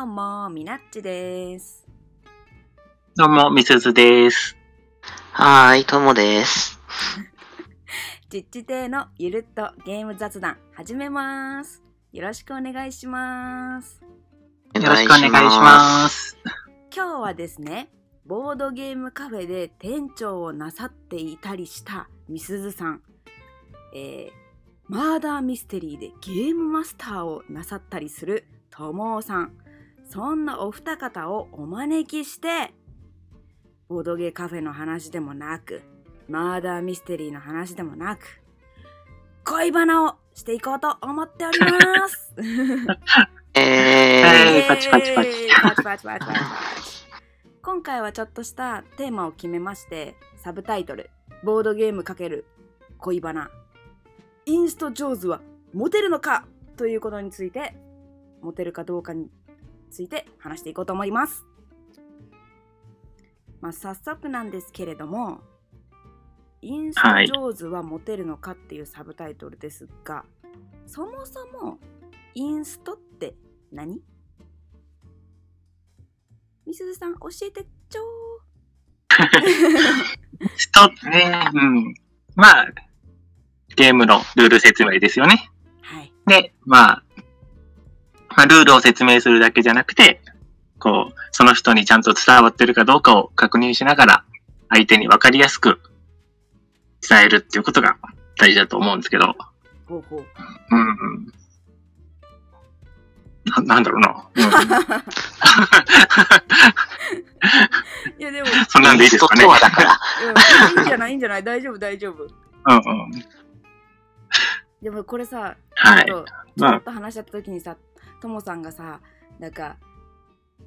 どうも、みなっちです。どうも、みすずです。はーい、ともです。ちっち亭のゆるっとゲーム雑談、始めます。よろしくお願いします。よよろしくお願いします。今日はですね、ボードゲームカフェで店長をなさっていたりしたみすずさん、えー、マーダーミステリーでゲームマスターをなさったりするともおさん、そんなお二方をお招きして、ボードゲーカフェの話でもなく、マーダーミステリーの話でもなく、恋バナをしていこうと思っております。えはいパチパチパチパチパチパチパチパチ今回はちょっとしたテーマを決めましてサブタイトル「ボードゲーム×恋バナ」「インスト上手はモテるのか?」ということについてモテるかどうかについて話していこうと思います。まあ、早速なんですけれども「インスト上手はモテるのか?」っていうサブタイトルですが、そもそもインストって何？みすずさん教えてちょ人ね、うん。まあ、ゲームのルール説明ですよね。ーはい。で、まあ、まあ、ルールを説明するだけじゃなくて、こう、その人にちゃんと伝わってるかどうかを確認しながら、相手に分かりやすく伝えるっていうことが大事だと思うんですけど、ほうほう。うんうん。ななんだろうな。うん いやでも、そんなんでいいですかね。だから。うんいいんじゃないいいんじゃない？大丈夫大丈夫。うんうん。でもこれさ、はいちょっとちまあょっと話し合った時にさ、ともさんがさ、なんか、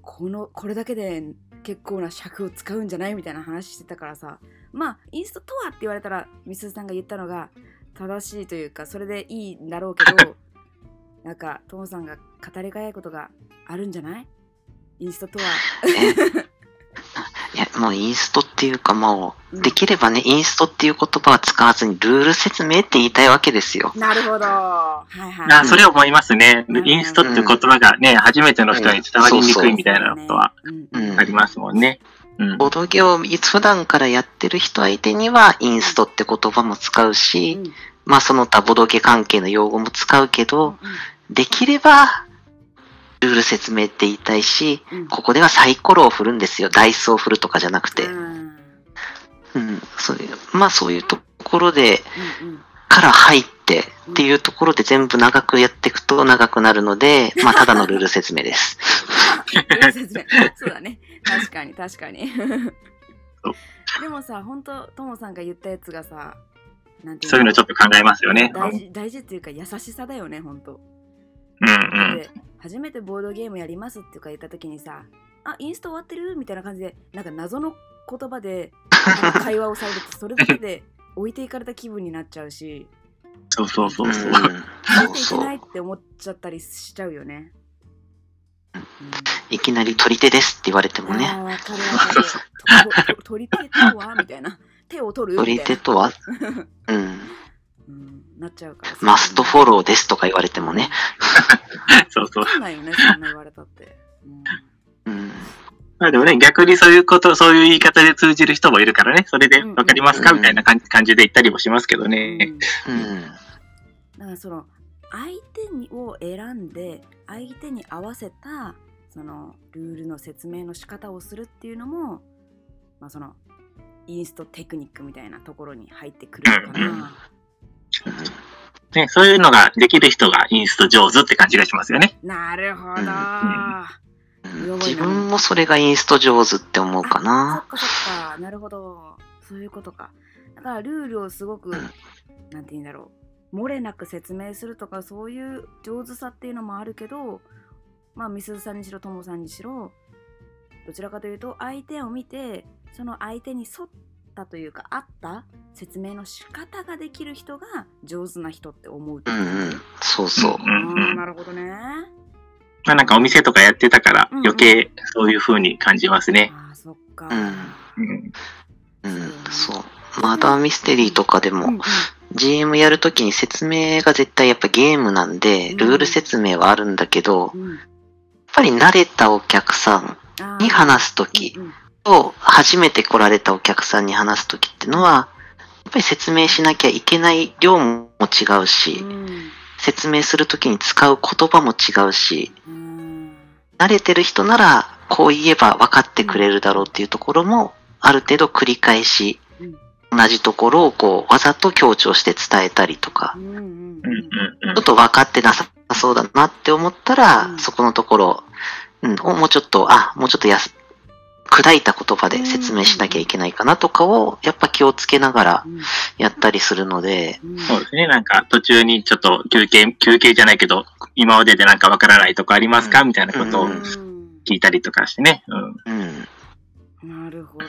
この、これだけで結構な尺を使うんじゃないみたいな話してたからさ、まあ、インストとはって言われたら、みすずさんが言ったのが正しいというか、それでいいんだろうけど、なんか、ともさんが語りがいいことがあるんじゃない？インストとは。いや、もうインストっていうかもうできればね、インストっていう言葉は使わずにルール説明って言いたいわけですよ。なるほど。はいはい。あ、それ思いますね。うんインストっていう言葉がね、初めての人に伝わりにくいみたいなことはありますもんね。うん。ボードゲを普段からやってる人相手には、インストって言葉も使うし、うんまあその他ボードゲ関係の用語も使うけど、うんできれば、ルール説明って言いたいし、うんここではサイコロを振るんですよ。ダイスを振るとかじゃなくて。うんうん、そういう、まあそういうところで、うんうんから入ってっていうところで全部長くやっていくと長くなるので、まあただのルール説明です。説明そうだね。確かに、確かに。でもさ、本当ともさんが言ったやつがさ、なんていうそういうの？ちょっと考えますよね。大事大事っていうか優しさだよね、本当。うんうん。で、初めてボードゲームやりますってか言った時にさ、あ、インスト終わってるみたいな感じで、なんか謎の言葉で 会話をされると、それだけで置いていかれた気分になっちゃうし、そうそうそううそう。ん、ついそうていけそう。ないって思っちゃったりしちゃうよね。うんいきなり取り手ですって言われてもね。取り手とは？みたいな。手を取る？取みたいな。り手とは、うん、うん、なっちゃうから。マストフォローですとか言われてもね。そうそうわ。かんないよね、そんな言われたって。うんうん、まあでもね、逆にそういうこと、そういう言い方で通じる人もいるからね、それでわかりますかうんみたいな感じ感じで言ったりもしますけどうんね。うん、だからその相手にを選んで相手に合わせたそのルールの説明の仕方をするっていうのも、まあ、そのインストテクニックみたいなところに入ってくるのかうんうんな。ね、そういうのができる人がインスト上手って感じがしますよね。なるほど。うんあうん自分もそれがインスト上手って思うかそなっ。かそっか。なるほど。そういうことか。だからルールをすごく、んなんて言うんだろう。漏れなく説明するとかそういう上手さっていうのもあるけどまあみすずさんにしろともさんにしろどちらかというと相手を見てその相手に沿ったというか合った説明の仕方ができる人が上手な人って思うってうんうん、そうそう。うんなるほどね。まあなんかお店とかやってたからうんうん余計そういう風に感じますね。ああ、そっか。うんうん。うん、そう。マーダーミステリーとかでも、うんうん GM やるときに説明が絶対やっぱゲームなんで、うんルール説明はあるんだけど、うんぱり慣れたお客さんに話すときうんうんと、初めて来られたお客さんに話すときってのは、やっぱり説明しなきゃいけない量も違うし、うん。説明するときに使う言葉も違うし、うん。慣れてる人なら、こう言えば分かってくれるだろうっていうところも、ある程度繰り返しうん、同じところをこう、わざと強調して伝えたりとかう、んうんうん。うんうんちょっと分かってなさそうだなって思ったら、うん。そこのところ、うん、をもうちょっと、あ、もうちょっとやす、砕いた言葉で説明しなきゃいけないかなとかを、やっぱ気をつけながらうんやったりするので、うんそうですね。なんか途中にちょっと休憩、休憩じゃないけど、今まででなんかわからないとこありますか、うんみたいなことをうん聞いたりとかしてね。うん。うん。なるほど。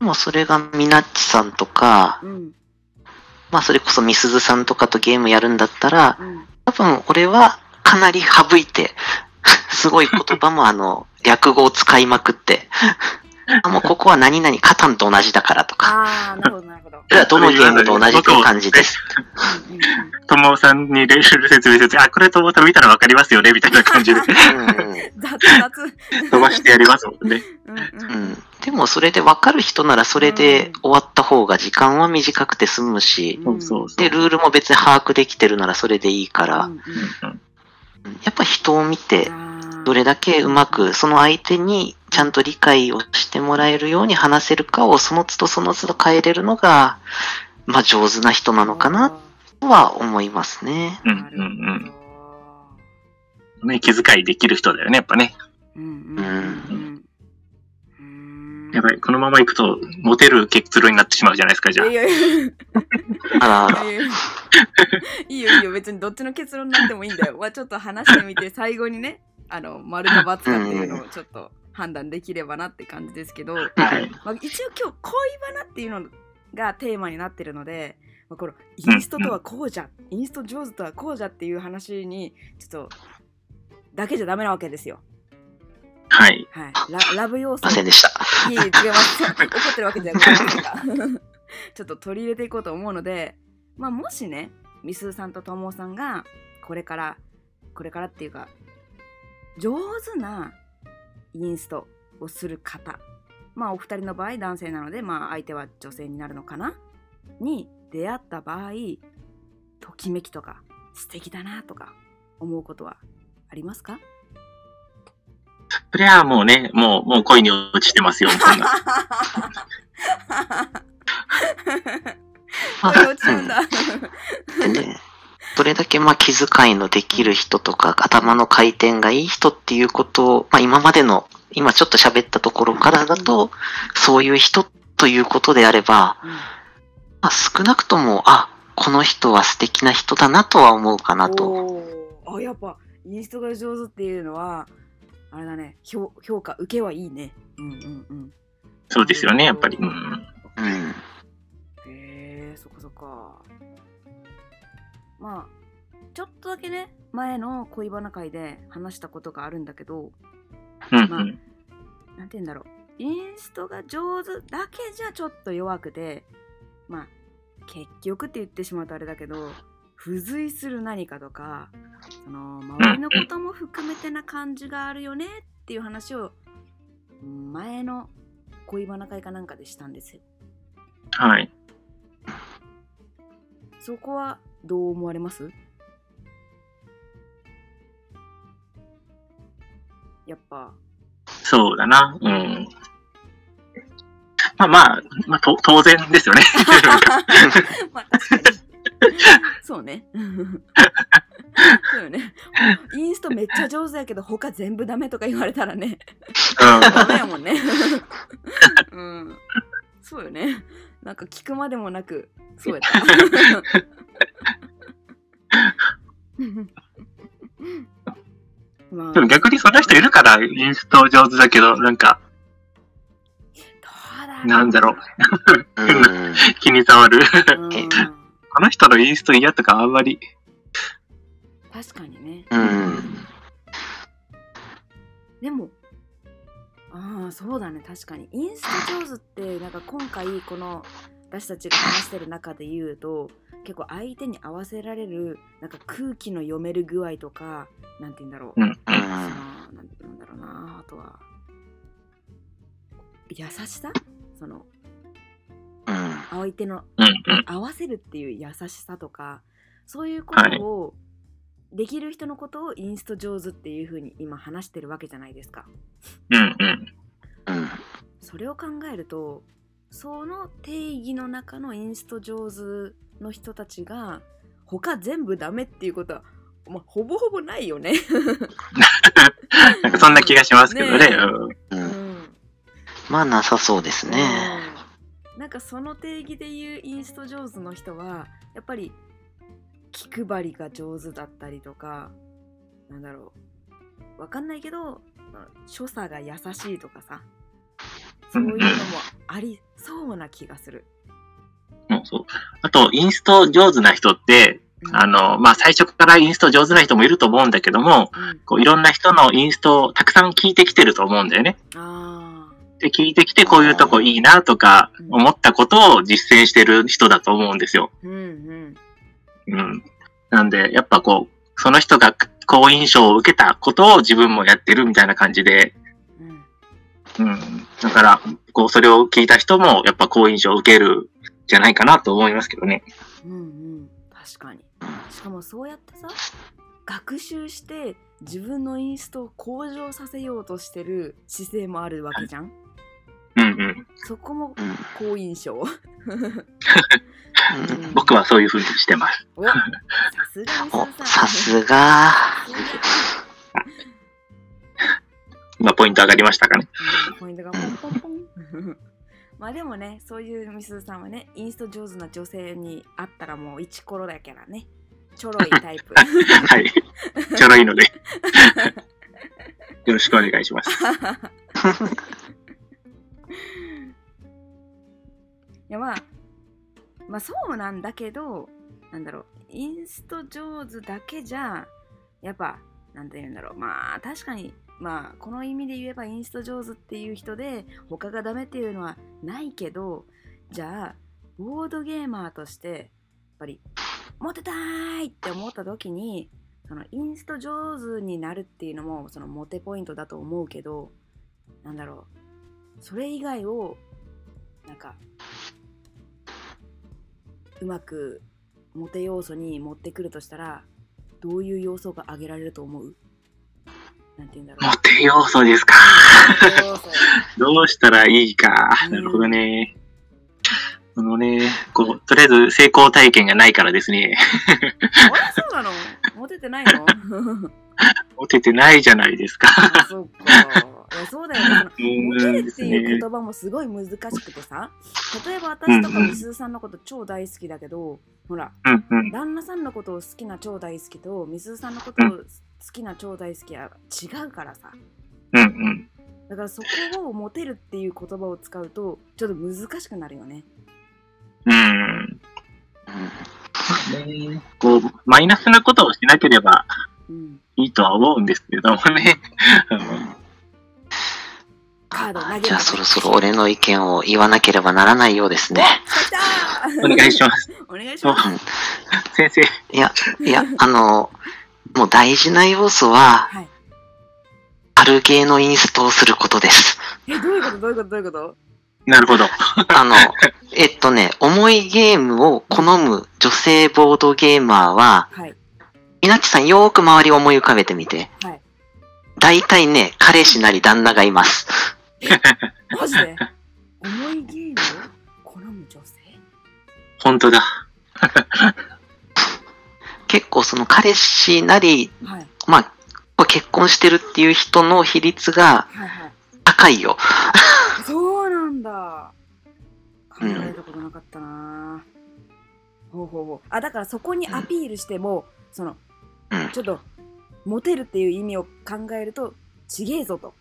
もうそれがミナッチさんとか、うんまあそれこそミスズさんとかとゲームやるんだったら、うん多分俺はかなり省いて、すごい言葉もあの、略語を使いまくって、あもうここは何々カタンと同じだからとか、ああ、なるほど、なるほど。どのゲームと同じっていう感じです。ともさんにルール説明説明、あ、これともさん見たらわかりますよね、みたいな感じで。雑雑。飛ばしてやりますもんね。うんでもそれで分かる人ならそれで終わった方が時間は短くて済むし。で、ルールも別に把握できてるならそれでいいから、うんうんうんやっぱ人を見て、どれだけうまくその相手にちゃんと理解をしてもらえるように話せるかをその都度その都度変えれるのが、まあ上手な人なのかなとは思いますね。うんうんほうん。ね、気遣いできる人だよね、やっぱね。うんうんうんやっぱりこのまま行くと、モテる結論になってしまうじゃないですか、じゃあい。やいやあらあら。いやいよいいよ別にどっちの結論になってもいいんだよ。まあちょっと話してみて最後にねあの丸か×かっていうのをちょっと判断できればなって感じですけど、はい。まあ、一応今日恋バナっていうのがテーマになってるので、まあ、このインストとはこうじゃ、インスト上手とはこうじゃっていう話にちょっとだけじゃダメなわけですよ。はい。はい、ララブ要素ませんでした。いえいえ、違います。怒ってるわけじゃございませんが。ちょっと取り入れていこうと思うので、まあ、もしね、みすーさんとともさんが、これから、これからっていうか、上手なインストをする方、まあ、お二人の場合、男性なので、まあ、相手は女性になるのかなに出会った場合、ときめきとか、素敵だなとか、思うことはありますか？そりゃもうね、もう、もう恋に落ちてますよ、そんな。まあこれ落ちちゃうんだ。でね、どれだけまあ気遣いのできる人とか頭の回転がいい人っていうことを、まあ今までの、今ちょっと喋ったところからだと、そういう人ということであれば、うんまあ、少なくとも、あ、この人は素敵な人だなとは思うかなと。あやっぱインストが上手っていうのはあれだね評評価受けはいいねうんうんうんそうですよね、やっぱり。うん。うん。へえそっかそっかまあちょっとだけね前の恋バナ会で話したことがあるんだけどうん、うまあん。なんて言うんだろうインストが上手だけじゃちょっと弱くてまあ結局って言ってしまうとあれだけど付随する何かとかその周りのことも含めてな感じがあるよねっていう話を前の恋バナ会かなんかでしたんですよはい。そこはどう思われます？やっぱそうだな。うん。まあまあ、まあ、と当然ですよね。まあ確かに。そうね。そうよね。インストめっちゃ上手やけど他全部ダメとか言われたらね、ダメやもんね。うん。そうよね。なんか聞くまでもなく、そうやった。まあ、でも逆にそんな人いるから、インスト上手だけど、なんか、どうだろうなんだろう、うん。気に障る。うんこの人のインスト嫌とかあんまり、確かにね。うん。でも、ああ、そうだね、確かに。インスト上手って、なんか今回、この私たちが話してる中で言うと結構相手に合わせられるなんか空気の読める具合とかなんて言うんだろう、うん。そのなんて言うんだろうなあとは優しさ？そのうん。相手のうん。うん。合わせるっていう優しさとかそういうことを、できる人のことをインスト上手っていう風に今話してるわけじゃないですか。うん。うん。うん。それを考えるとその定義の中のインスト上手の人たちが他全部ダメっていうことは、まあ、ほぼほぼないよね。なんかそんな気がしますけどね。ねうんまあ、なさそうですね。うんなんかその定義で言うインスト上手の人はやっぱり気配りが上手だったりとかなんだろうわかんないけど所作が優しいとかさそういうのもありそうな気がする。そうそう。あと、インスト上手な人って、うんあの、まあ、最初からインスト上手な人もいると思うんだけども、うんこういろんな人のインストをたくさん聞いてきてると思うんだよね。あで、聞いてきてこういうとこいいなとかうん思ったことを実践してる人だと思うんですよ。ーうんうんうん。なんで、やっぱこう、その人が好印象を受けたことを自分もやってるみたいな感じで、うんうん。だから、こう、それを聞いた人もやっぱ好印象を受けるんじゃないかなと思いますけどね。うんうん確かにしかもそうやってさ学習して自分のインストを向上させようとしてる姿勢もあるわけじゃんうんうん。そこもうん。好印象うん 僕はそういうふうにしてます。おさすが。今ポイント上がりましたかね。うんポイントがポンポンポン まあでもねそういうみすずさんはねインスト上手な女性に会ったらもうイチコロだからねちょろいタイプはい。ちょろいので。よろしくお願いします。やまあまあそうなんだけどなんだろうインスト上手だけじゃやっぱなんて言うんだろうまあ確かにまあこの意味で言えばインスト上手っていう人で他がダメっていうのはないけどじゃあボードゲーマーとしてやっぱりモテたいって思った時にそのインスト上手になるっていうのもそのモテポイントだと思うけどなんだろうそれ以外をなんかうまくモテ要素に持ってくるとしたらどういう要素が挙げられると思う？なんて言うんだろモテ要素ですか。どうしたらいいか。うんなるほどね。あのね、こう、とりあえず成功体験がないからですね。あれ？そうなの？モテてないの？モテてないじゃないですか。あそっかそうだよねモテるっていうね。言葉もすごい難しくてさ例えば私とかみすずさんのこと超大好きだけど、ほら。旦那さんのことを好きな超大好きとみすずさんのことを好きな超大好きは違うからさ。だからそこをモテるっていう言葉を使うとちょっと難しくなるよねうん。こう、マイナスなことをしなければうんいいとは思うんですけれどもね。カード投げるじゃあそろそろ俺の意見を言わなければならないようですね。お願いします。お願いしますうん先生。いや、いや、あの、もう大事な要素は、はいあるゲーのインストをすることです。えどういうこと？どういうこと？どういうこと？なるほど。あの、えっとね、重いゲームを好む女性ボードゲーマーは、はいみなっちさんよーく周りを思い浮かべてみて。はい大体ね、彼氏なり旦那がいます。マジで？重いゲームを好む女性？本当だ。結構その彼氏なり、はい。まあ、結婚してるっていう人の比率がはいはい。高いよ。そうなんだ。考うんえたことなかったな、ほうほうほう。あだからそこにアピールしても、そのうん。ちょっとモテるっていう意味を考えるとちげえぞと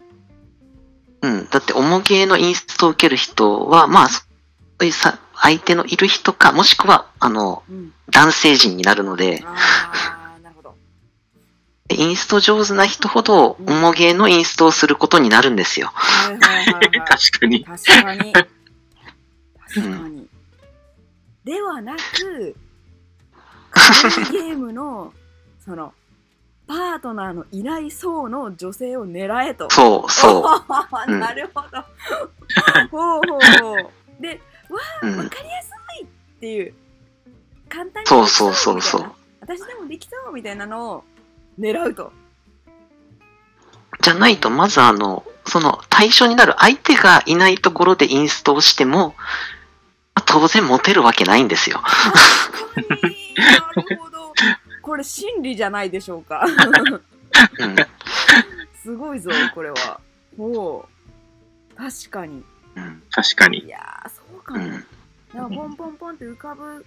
うん。だって、重ゲーのインストを受ける人は、まあ、そういうさ、相手のいる人か、もしくは、あの、うん。男性陣になるので、ああなるほど。インスト上手な人ほど、重ゲーのインストをすることになるんですよ。確かに。確かに。確かに。ではなく、ゲームの、その、パートナーのいない層の女性を狙えと。そう、そう。うんなるほど。ほうほうほう。で、うんわかりやすいっていう、簡単にそうそうそうそう私でもできそうみたいなのを狙うと。じゃないと、まずあの、その対象になる相手がいないところでインストをしても、まあ当然モテるわけないんですよ。なるほど。これ真理じゃないでしょうか。うん。すごいぞ、これは。ほう。確かに。うん。確かに。いやー、そうかも。うん。なんかポンポンポンって浮かぶ、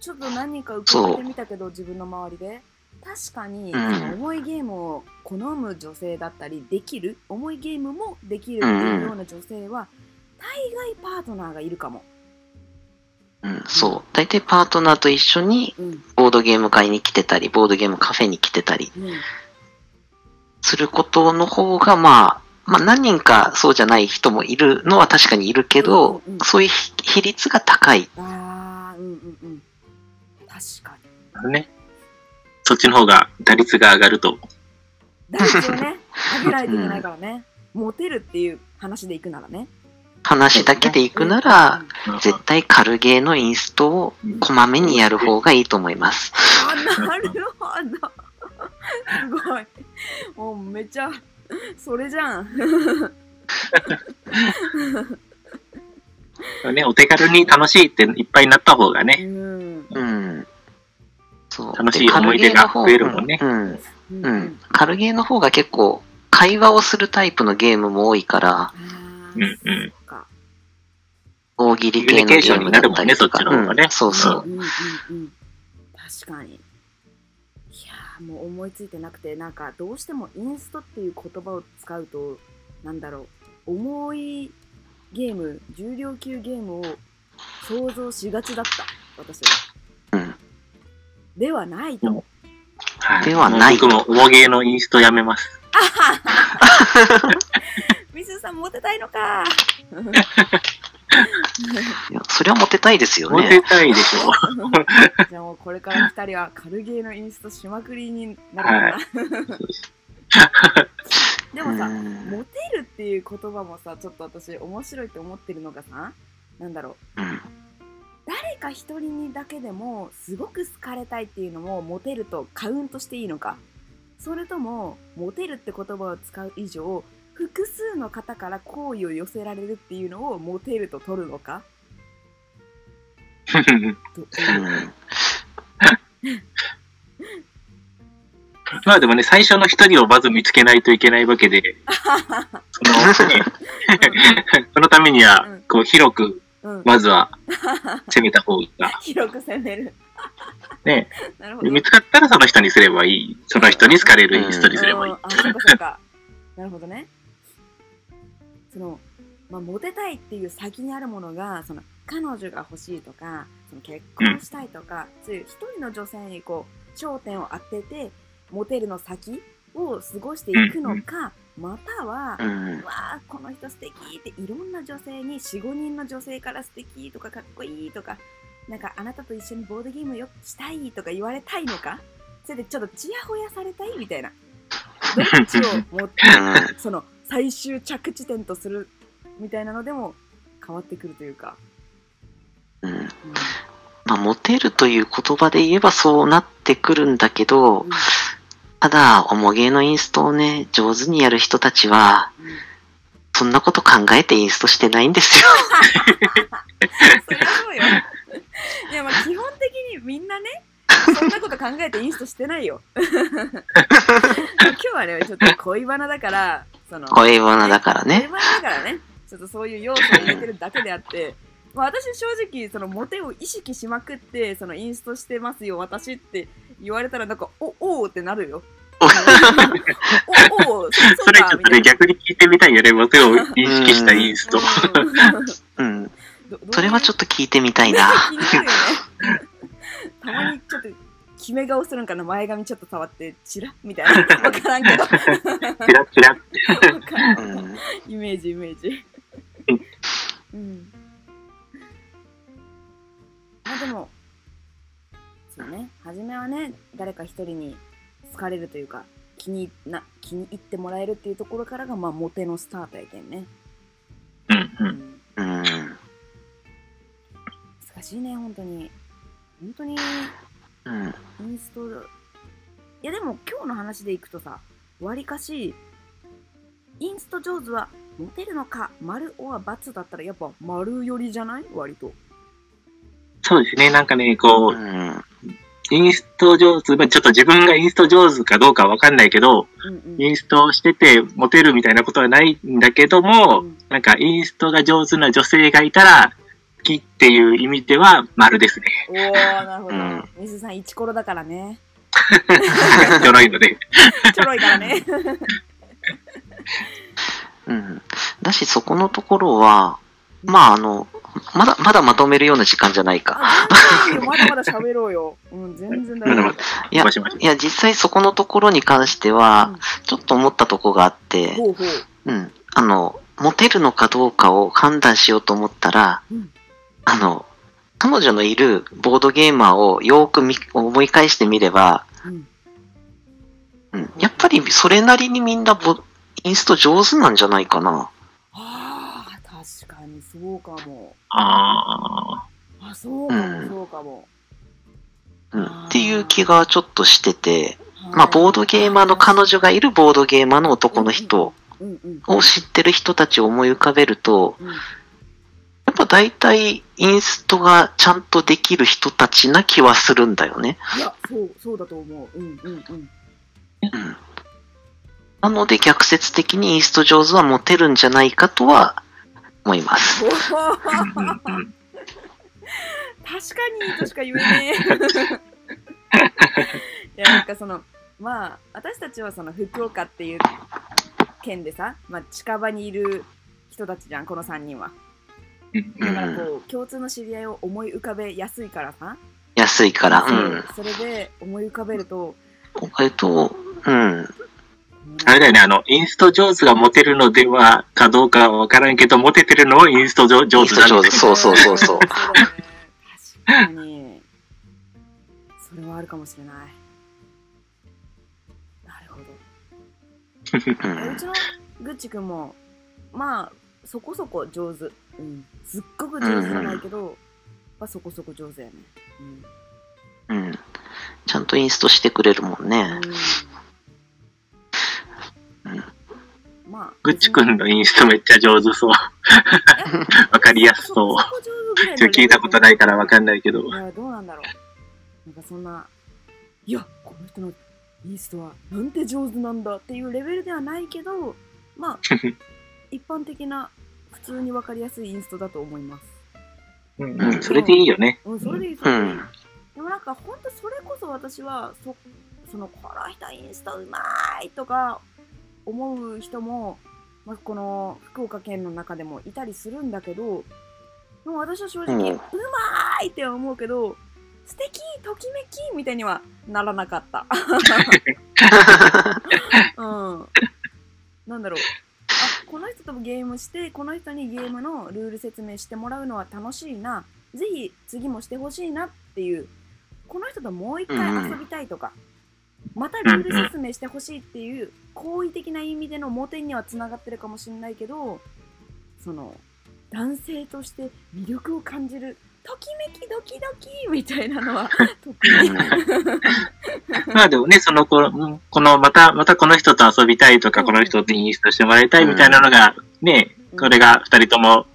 ちょっと何人か浮かべてみたけど、自分の周りで。確かに、うん重いゲームを好む女性だったり、できる、重いゲームもできるっていうような女性は、大概パートナーがいるかも。うん、そう。大体パートナーと一緒にうん。ボードゲーム会に来てたり、ボードゲームカフェに来てたりうん。することの方が、まあ、まあ何人かそうじゃない人もいるのは確かにいるけど、うんうんそういう比比率が高い。あー、うんうんうん。確かに。ね。そっちの方が打率が上がると。打率をね、上げないといけないからね。モテるっていう話でいくならね。話だけで行くなら、うん絶対軽ゲーのインストをこまめにやる方がいいと思います。あ、なるほど。すごい。もうめちゃ、それじゃん。ね、お手軽に楽しいっていっぱいになった方がうね、ん。うん。そう。楽しいで思い出が増えるもんね軽ゲーの方うん。ううん。軽ゲーの方が結構、会話をするタイプのゲームも多いから、うんうん大喜利系のゲームだったりとか。コミュニケーションになるもんねそっちの方がねうんそうそう。うんうんうん。確かに。いやーもう思いついてなくて、なんかどうしてもインストっていう言葉を使うと、なんだろう、重いゲーム、重量級ゲームを想像しがちだった、私は。うん。ではないと。はいではない僕も重ゲーのインストやめます。ミスさんモテたいのか。いやそれはモテたいですよモテね。たいでしょ。じゃあもうこれから二人は軽ゲーのインストしまくりになるのかな。でもさ、うんモテるっていう言葉もさ、ちょっと私面白いって思ってるのがさ、なんだろう、うん。誰か一人にだけでもすごく好かれたいっていうのもモテるとカウントしていいのかそれともモテるって言葉を使う以上複数の方から好意を寄せられるっていうのをモテると取るのか？まあでもね、最初の一人をまず見つけないといけないわけで、その、ね そのためにはうん、こう、広く、うん、まずは、攻めた方が、広く攻める。ね。見つかったらその人にすればいい。その人に好かれるインストにすればいいうん。あ、そうか。なるほどね。その、まあ、モテたいっていう先にあるものが、その、彼女が欲しいとか、その結婚したいとか、そういう一人の女性にこう、焦点を当てて、モテるの先を過ごしていくのか、または、うん。わあこの人素敵っていろんな女性に45人の女性から素敵とかかっこいいとかなんかあなたと一緒にボードゲームよしたいとか言われたいのか？それでちょっとちやほやされたいみたいな。どっちを持って その最終着地点とするみたいなのでも変わってくるというか、うん。うん。まあ、モテるという言葉で言えばそうなってくるんだけどうん、ただ、重ゲーのインストをね、上手にやる人たちは、うん。そんなこと考えてインストしてないんですよ。そりゃそうよ。いやまあ基本的にみんなねそんなこと考えてインストしてないよ。今日はねちょっと恋バナだからその恋バナだから恋ね。バナだからねちょっとそういう要素を入れてるだけであってまあ私正直そのモテを意識しまくってそのインストしてますよ私って言われたらなんかおおーってなるよおおーそれちょっとね、逆に聞いてみたいよね。モテを意識したインスト。うんうん。それはちょっっと聞いてみたいな。たまにちょっと決め顔するんかな前髪ちょっと触ってチラッみたいな わからんけどチラッチラッ。イメージイメージうんでもそうね初めはね誰か一人に好かれるというか気にな気に入ってもらえるっていうところからがまあモテのスタートやけんね、う。ん、うん。難しいね本当に本当にうん。インストいやでも今日の話でいくとさわりかしインスト上手はモテるのか丸オア×だったらやっぱ丸寄りじゃない？割とそうですね。なんかね、こう、うん。インスト上手、まあちょっと自分がインスト上手かどうかわかんないけど、うんうんインストしててモテるみたいなことはないんだけども、うんなんかインストが上手な女性がいたら、好きっていう意味では丸ですね。おーなるほど、うん。ミスさんイチコロだからね。ちょろいので。ちょろいからね。うん。だし、そこのところは、まあ、あの、まだ、まだまとめるような時間じゃないか。まだまだ喋ろうよ、うん、全然大丈夫いや実際そこのところに関しては、ちょっと思ったとこがあって、ほうほう。うん。あの、モテるのかどうかを判断しようと思ったら、うんあの、彼女のいるボードゲーマーをよーく見思い返してみれば、うん。うん、やっぱりそれなりにみんなボインスト上手なんじゃないかな。ああ確かにそうかも。ああそうかも、うん。そうかも。うんっていう気がちょっとしてて、はい。まあ、ボードゲーマーの彼女がいるボードゲーマーの男の人を知ってる人たちを思い浮かべると、うんやっぱ大体インストがちゃんとできる人たちな気はするんだよね。いやそうそうだと思ううんうんうんうん。なので逆説的にインスト上手はモテるんじゃないかとは思います。確かにとしか言えねえ いやなんかそのまあ私たちはその福岡っていう県でさ、まあ、近場にいる人たちじゃんこの3人はうんだからこう共通の知り合いを思い浮かべやすいからさ、安いから。うん。それで思い浮かべるとえっと、うん。あれだよね、あの、インスト上手がモテるのではかどうかはわからんけど、モテてるのはインスト上上手なんでインスト上手そうそうそうそう 確かにそれはあるかもしれないなるほどう。うんちのグッチ君もまあそこそこ上手、うん、すっごく上手じゃないけど、まあ、そこそこ上手やね、うん。ちゃんとインストしてくれるもんね。うんうんまあグッチ君のインストめっちゃ上手そう。わかりやすそう。そ聞いたことないからわかんないけど。いや、どうなんだろう。なんかそんな、いや、この人のインストはなんて上手なんだっていうレベルではないけど、まあ、一般的な普通にわかりやすいインストだと思います。うんうんそれでいいよね。うん、それでいい、それでいい。うんでもなんか、ほんとそれこそ私は、そ、その、この人インストうまいとか思う人も、まあ、この福岡県の中でもいたりするんだけど、でも私は正直、うんうまーいって思うけど、素敵ときめきみたいにはならなかった。うん。なんだろう。あ、この人とゲームして、この人にゲームのルール説明してもらうのは楽しいな。ぜひ次もしてほしいなっていう、この人ともう一回遊びたいとか、またルール説明してほしいっていう、好意的な意味でのモテにはつながってるかもしれないけど、その、男性として魅力を感じる、ときめきドキドキみたいなのは。まあでもね、その子、うんこの、また、またこの人と遊びたいとか、うんこの人とインストしてもらいたいみたいなのが、ね、これが二人とも、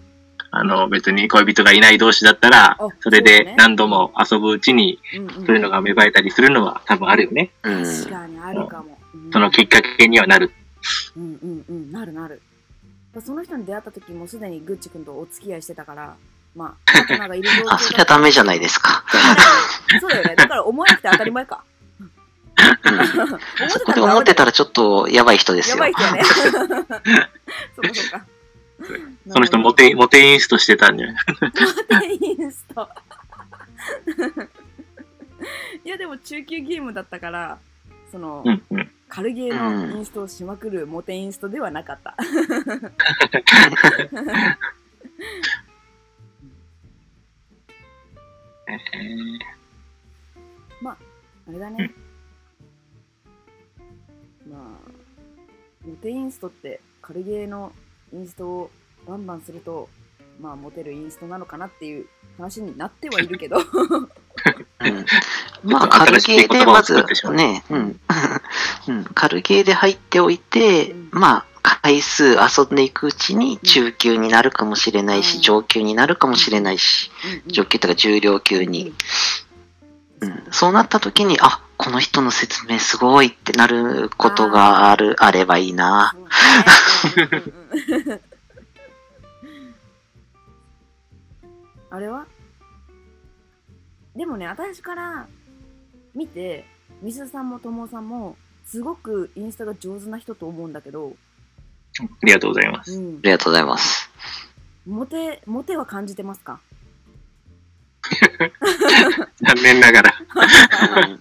あの、別に恋人がいない同士だったらあ、それで何度も遊ぶうちに、うんうんそういうのが芽生えたりするのは多分あるよね。うん。確かにあるかも。うんそのきっかけにはなる。うんうんうん、なるなる。その人に出会った時もすでにグッチ君とお付き合いしてたから、まあ、パートナーがいる状況だあ、そりゃダメじゃないですか。そうだよね。だから思わなくて当たり前か。そこで思ってたらちょっとやばい人ですよやば。い人やね。そうかそうか。その人モテ、モテインストしてたんじゃない？モテインスト。いやでも中級ゲームだったから、その、うんうん。軽ゲーのインストをしまくるモテインストではなかった。ね。あれだね。まあ、モテインストって軽ゲーのインストをバンバンすると、まあ、モテるインストなのかなっていう話になってはいるけど。うんまあ、軽ゲーでまずね、うん。うん、軽ゲーで入っておいて、うんまあ、回数遊んでいくうちに中級になるかもしれないし、上級になるかもしれないし、上級とか重量級に。うん、そうなった時に、あ、この人の説明すごいってなることがある、あればいいな。あれはでもね、私から見て、みすさんもともさんも、すごくインスタが上手な人と思うんだけど、ありがとうございます。うん。あ、りがとうございます。モテ、モテは感じてますか？残念ながら。うん。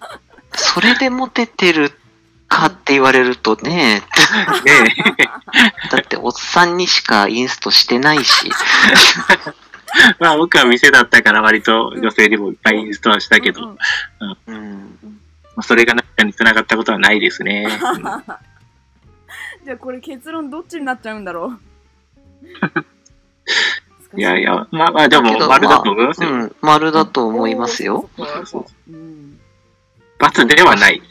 それでモテてるかって言われるとね、ね だっておっさんにしかインストしてないし、え まあ僕は店だったから割と女性でもいっぱいインストはしたけど、うん。まうん、あそれが何かに繋がったことはないですね。うんじゃあこれ結論どっちになっちゃうんだろう？い。やいや、まあまあでも丸だと思いますよ。うん、丸だと思いますよ。罰ではない。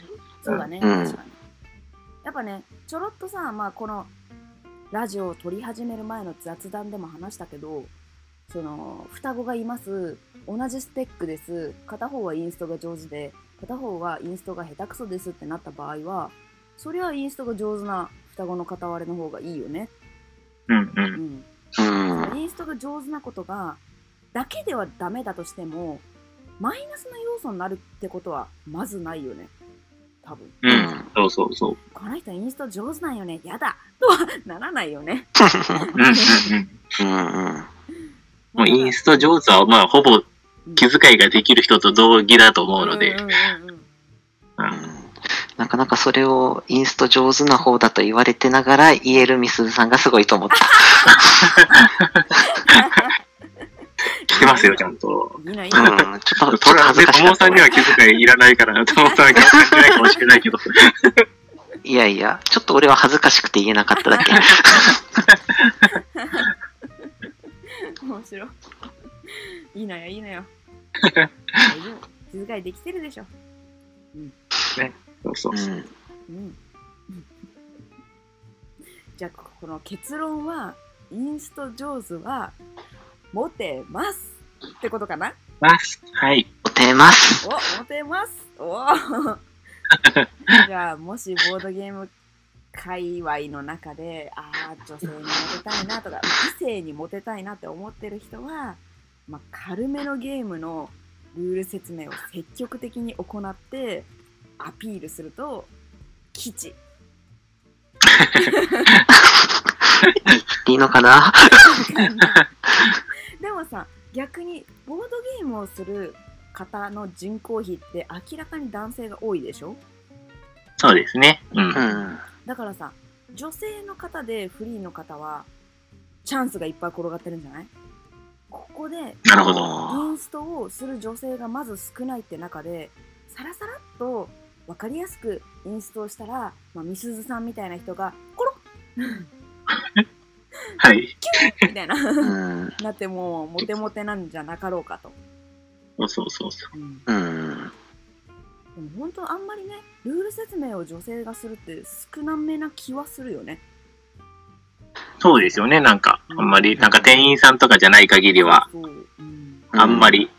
そうだね、うん。確かに。やっぱね、ちょろっとさ、まあこのラジオを撮り始める前の雑談でも話したけど、その、双子がいます、同じスペックです、片方はインストが上手で、片方はインストが下手くそですってなった場合は、そりゃインストが上手な双子の片割れの方がいいよね。うんう。うんん。うんインストが上手なことが、だけではダメだとしても、マイナスの要素になるってことは、まずないよね。多分。うん。そうそうそう。この人インスト上手なんよね。やだとはならないよね。うんうんもう インスト上手はまあほぼ気遣いができる人と同義だと思うのでうんうんううんんなかなかそれをインスト上手な方だと言われてながら言えるみすずさんがすごいと思った。聞きますよ、ちゃんと。うん、な。ちょっと、それはね、恥ずかしかった友さんには気遣いいらないから、友さんは気遣いないかもしれないけど。いやいや、ちょっと俺は恥ずかしくて言えなかっただけ。面白い。いいのよ、いいのよ。大丈夫。気遣いできてるでしょ。そうそうそう。うんうん。じゃあ、この結論は、インスト上手は、モテますってことかな？ます。はい。モテます。お、モテますお じゃあ、もしボードゲーム界隈の中で、ああ、女性にモテたいなとか、異性にモテたいなって思ってる人は、まあ、軽めのゲームのルール説明を積極的に行って、アピールすると、吉。いいのかな？でもさ、逆にボードゲームをする方の人口比って明らかに男性が多いでしょ？そうですね。うん。うん。だからさ、女性の方でフリーの方は、チャンスがいっぱい転がってるんじゃない？ここで、なるほど。インストをする女性がまず少ないって中で、さらさらっと分かりやすくインストをしたら、まあ、みすずさんみたいな人が、コロ はい。ッみたいな、うん。なってもうモテモテなんじゃなかろうかと。そうそうそうそうんうん。でも本当あんまりね、ルール説明を女性がするって少なめな気はするよね。う。そうですよね。なんか、あんまり、なんか店員さんとかじゃない限りは。あんまり、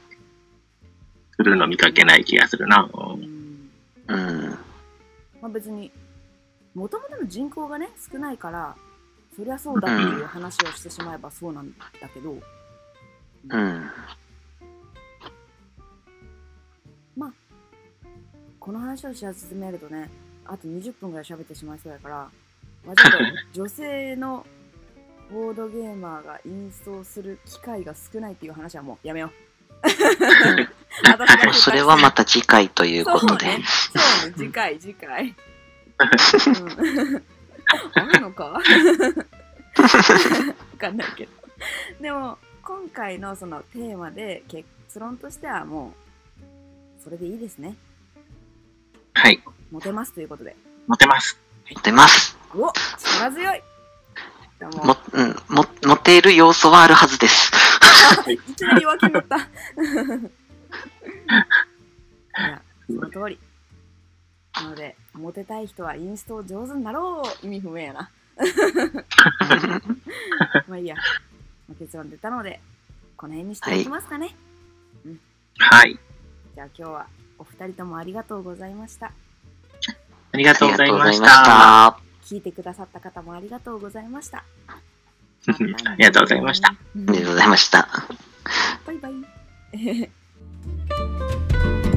するの見かけない気がするな。ううんんうん。まあ別に、もともとの人口がね、少ないから、そりゃそうだっていう話をしてしまえばそうなんだけど、うん。この話をし始めるとね、あと20分ぐらい喋ってしまいそうやから、まあ、ちょっと女性のボードゲーマーがインストをする機会が少ないっていう話はもうやめよう。それはまた次回ということで。そうね、そうね、次回、次回。うん、あるのか？わかんないけど。でも、今回のそのテーマで結論としてはもう、それでいいですね。はい。モテますということで。モテます。出ます。お力強いもも、うん、も、持っている要素はあるはずです。いきなり弱気になった。いや、その通り。なので、モテたい人はインスト上手になろう意味不明やな。まあいいや。まあ結論出たので、この辺にしておきますかね。はい。じゃあ今日はお二人ともありがとうございました。ありがとうございました。た。聞いてくださった方もありがとうございました。ありがとうございました。うんありがとうございました。バイバイ。Música